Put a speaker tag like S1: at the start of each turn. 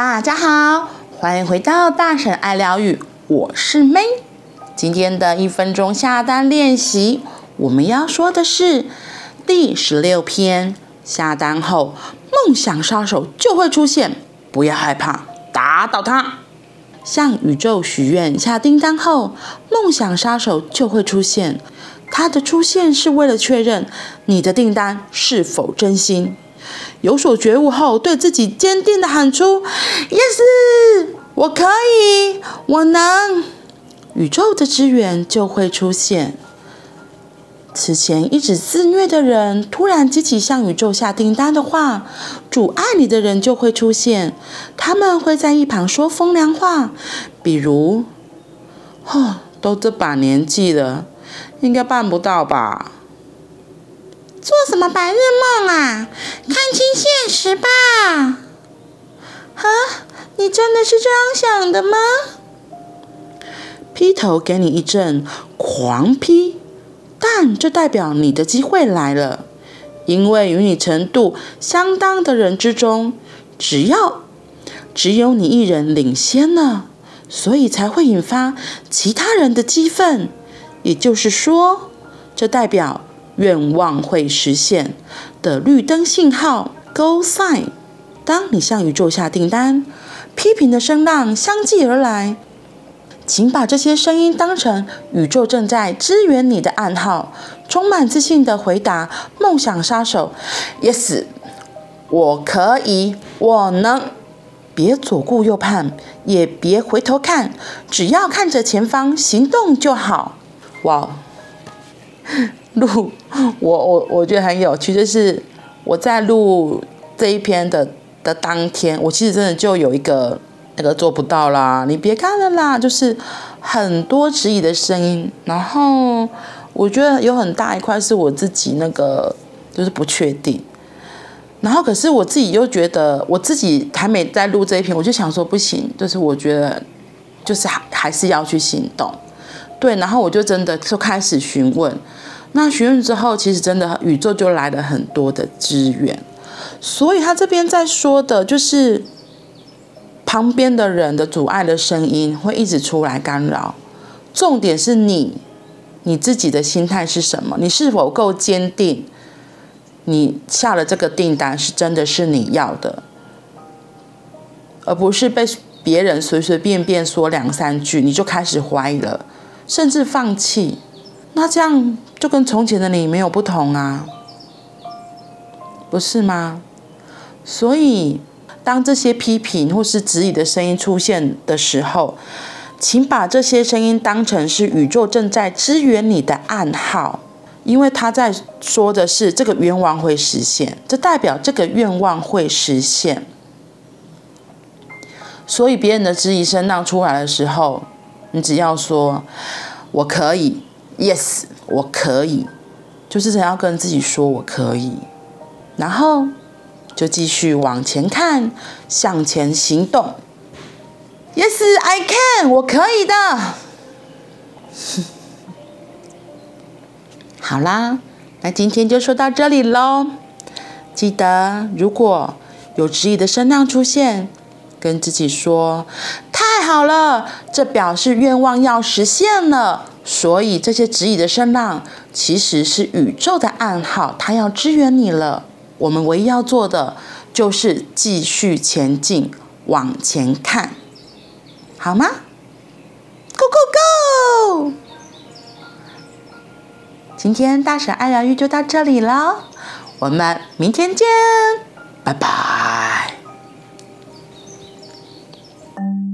S1: 大家好，欢迎回到大婶爱疗愈，我是 May。今天的一分钟下单练习，我们要说的是第十六篇。下单后，梦想杀手就会出现，不要害怕，打倒他。向宇宙许愿下订单后，梦想杀手就会出现。它的出现是为了确认你的订单是否真心。有所觉悟后，对自己坚定地喊出：“Yes，我可以，我能。”宇宙的资源就会出现。此前一直自虐的人，突然积极向宇宙下订单的话，阻碍你的人就会出现。他们会在一旁说风凉话，比如：“哦，都这把年纪了，应该办不到吧？”
S2: 做什么白日梦啊？看清现实吧！啊，你真的是这样想的吗？
S1: 劈头给你一阵狂劈，但这代表你的机会来了，因为与你程度相当的人之中，只要只有你一人领先了，所以才会引发其他人的激愤。也就是说，这代表。愿望会实现的绿灯信号，Go sign。当你向宇宙下订单，批评的声浪相继而来，请把这些声音当成宇宙正在支援你的暗号，充满自信地回答梦想杀手：Yes，我可以，我能。别左顾右盼，也别回头看，只要看着前方，行动就好。哇！录我我我觉得很有趣，就是我在录这一篇的的当天，我其实真的就有一个那个做不到啦，你别看了啦，就是很多质疑的声音，然后我觉得有很大一块是我自己那个就是不确定，然后可是我自己又觉得我自己还没在录这一篇，我就想说不行，就是我觉得就是还还是要去行动，对，然后我就真的就开始询问。那询问之后，其实真的宇宙就来了很多的资源，所以他这边在说的就是旁边的人的阻碍的声音会一直出来干扰。重点是你你自己的心态是什么？你是否够坚定？你下了这个订单是真的是你要的，而不是被别人随随便便说两三句你就开始怀疑了，甚至放弃。那这样就跟从前的你没有不同啊，不是吗？所以，当这些批评或是质疑的声音出现的时候，请把这些声音当成是宇宙正在支援你的暗号，因为他在说的是这个愿望会实现，这代表这个愿望会实现。所以，别人的质疑声浪出来的时候，你只要说“我可以”。Yes，我可以，就是想要跟自己说我可以，然后就继续往前看，向前行动。Yes，I can，我可以的。好啦，那今天就说到这里喽。记得，如果有质疑的声浪出现，跟自己说：“太好了，这表示愿望要实现了。”所以这些指引的声浪，其实是宇宙的暗号，它要支援你了。我们唯一要做的，就是继续前进，往前看，好吗？Go go go！今天大婶爱疗愈就到这里了，我们明天见，拜拜。Thank you.